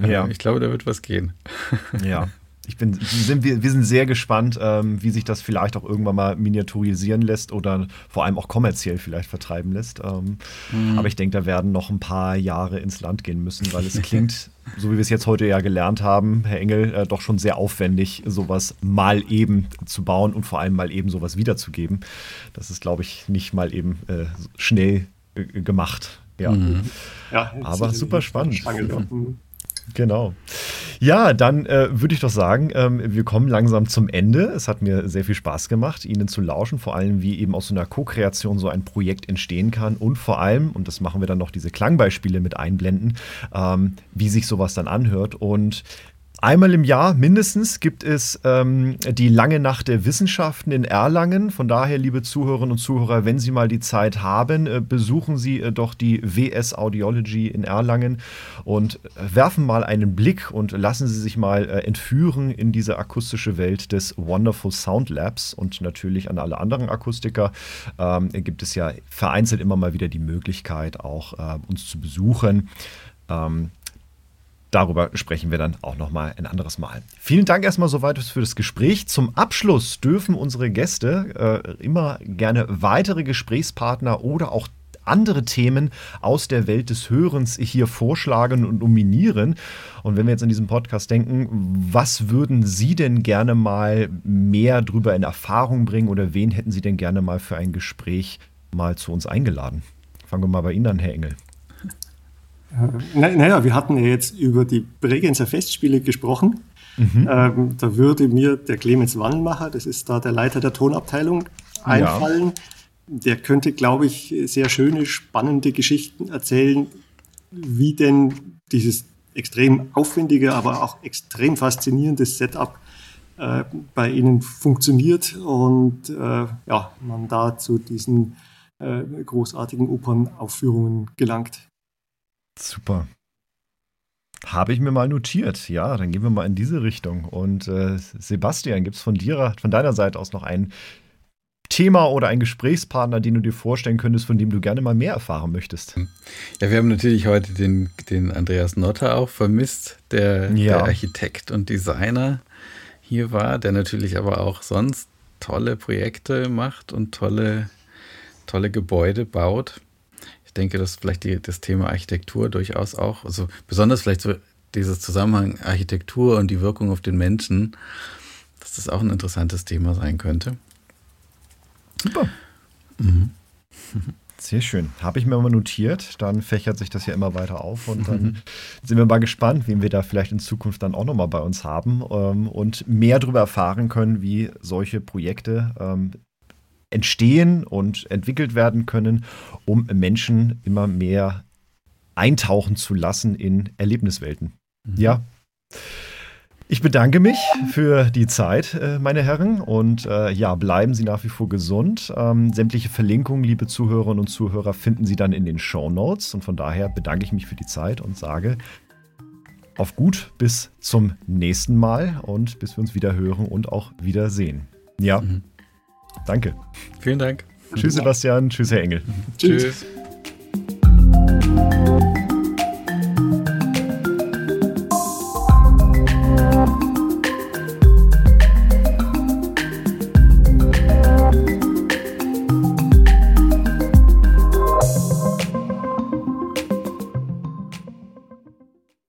[SPEAKER 3] Ja. Ich glaube, da wird was gehen.
[SPEAKER 1] Ja. Ich bin, sind, wir, wir sind sehr gespannt, ähm, wie sich das vielleicht auch irgendwann mal miniaturisieren lässt oder vor allem auch kommerziell vielleicht vertreiben lässt. Ähm, mhm. Aber ich denke, da werden noch ein paar Jahre ins Land gehen müssen, weil es klingt, so wie wir es jetzt heute ja gelernt haben, Herr Engel, äh, doch schon sehr aufwendig, sowas mal eben zu bauen und vor allem mal eben sowas wiederzugeben. Das ist, glaube ich, nicht mal eben äh, schnell äh, gemacht. Ja. Mhm. ja aber super spannend. Genau. Ja, dann äh, würde ich doch sagen, ähm, wir kommen langsam zum Ende. Es hat mir sehr viel Spaß gemacht, Ihnen zu lauschen, vor allem wie eben aus so einer Co-Kreation so ein Projekt entstehen kann und vor allem, und das machen wir dann noch, diese Klangbeispiele mit einblenden, ähm, wie sich sowas dann anhört. Und Einmal im Jahr mindestens gibt es ähm, die lange Nacht der Wissenschaften in Erlangen. Von daher, liebe Zuhörerinnen und Zuhörer, wenn Sie mal die Zeit haben, äh, besuchen Sie äh, doch die WS Audiology in Erlangen und äh, werfen mal einen Blick und lassen Sie sich mal äh, entführen in diese akustische Welt des Wonderful Sound Labs. Und natürlich an alle anderen Akustiker ähm, gibt es ja vereinzelt immer mal wieder die Möglichkeit, auch äh, uns zu besuchen. Ähm, darüber sprechen wir dann auch nochmal ein anderes Mal. Vielen Dank erstmal soweit für das Gespräch. Zum Abschluss dürfen unsere Gäste äh, immer gerne weitere Gesprächspartner oder auch andere Themen aus der Welt des Hörens hier vorschlagen und nominieren. Und wenn wir jetzt in diesem Podcast denken, was würden Sie denn gerne mal mehr drüber in Erfahrung bringen oder wen hätten Sie denn gerne mal für ein Gespräch mal zu uns eingeladen? Fangen wir mal bei Ihnen an, Herr Engel.
[SPEAKER 2] Naja, wir hatten ja jetzt über die Bregenzer Festspiele gesprochen. Mhm. Ähm, da würde mir der Clemens Wannmacher, das ist da der Leiter der Tonabteilung, einfallen. Ja der könnte, glaube ich, sehr schöne, spannende Geschichten erzählen, wie denn dieses extrem aufwendige, aber auch extrem faszinierende Setup äh, bei Ihnen funktioniert und äh, ja, man da zu diesen äh, großartigen Opernaufführungen gelangt.
[SPEAKER 1] Super. Habe ich mir mal notiert. Ja, dann gehen wir mal in diese Richtung. Und äh, Sebastian, gibt es von dir, von deiner Seite aus noch einen Thema oder ein Gesprächspartner, den du dir vorstellen könntest, von dem du gerne mal mehr erfahren möchtest?
[SPEAKER 3] Ja, wir haben natürlich heute den, den Andreas Notter auch vermisst, der, ja. der Architekt und Designer hier war, der natürlich aber auch sonst tolle Projekte macht und tolle, tolle Gebäude baut. Ich denke, dass vielleicht die, das Thema Architektur durchaus auch, also besonders vielleicht so dieses Zusammenhang Architektur und die Wirkung auf den Menschen, dass das auch ein interessantes Thema sein könnte.
[SPEAKER 1] Super. Mhm. Sehr schön. Habe ich mir mal notiert. Dann fächert sich das ja immer weiter auf und dann sind wir mal gespannt, wen wir da vielleicht in Zukunft dann auch nochmal bei uns haben ähm, und mehr darüber erfahren können, wie solche Projekte ähm, entstehen und entwickelt werden können, um Menschen immer mehr eintauchen zu lassen in Erlebniswelten. Mhm. Ja. Ich bedanke mich für die Zeit, äh, meine Herren. Und äh, ja, bleiben Sie nach wie vor gesund. Ähm, sämtliche Verlinkungen, liebe Zuhörerinnen und Zuhörer, finden Sie dann in den Show Notes. Und von daher bedanke ich mich für die Zeit und sage auf gut bis zum nächsten Mal und bis wir uns wieder hören und auch wiedersehen. Ja, mhm. Danke.
[SPEAKER 3] Vielen Dank.
[SPEAKER 1] Tschüss, Sebastian. Tschüss, Herr Engel.
[SPEAKER 3] Tschüss. Tschüss.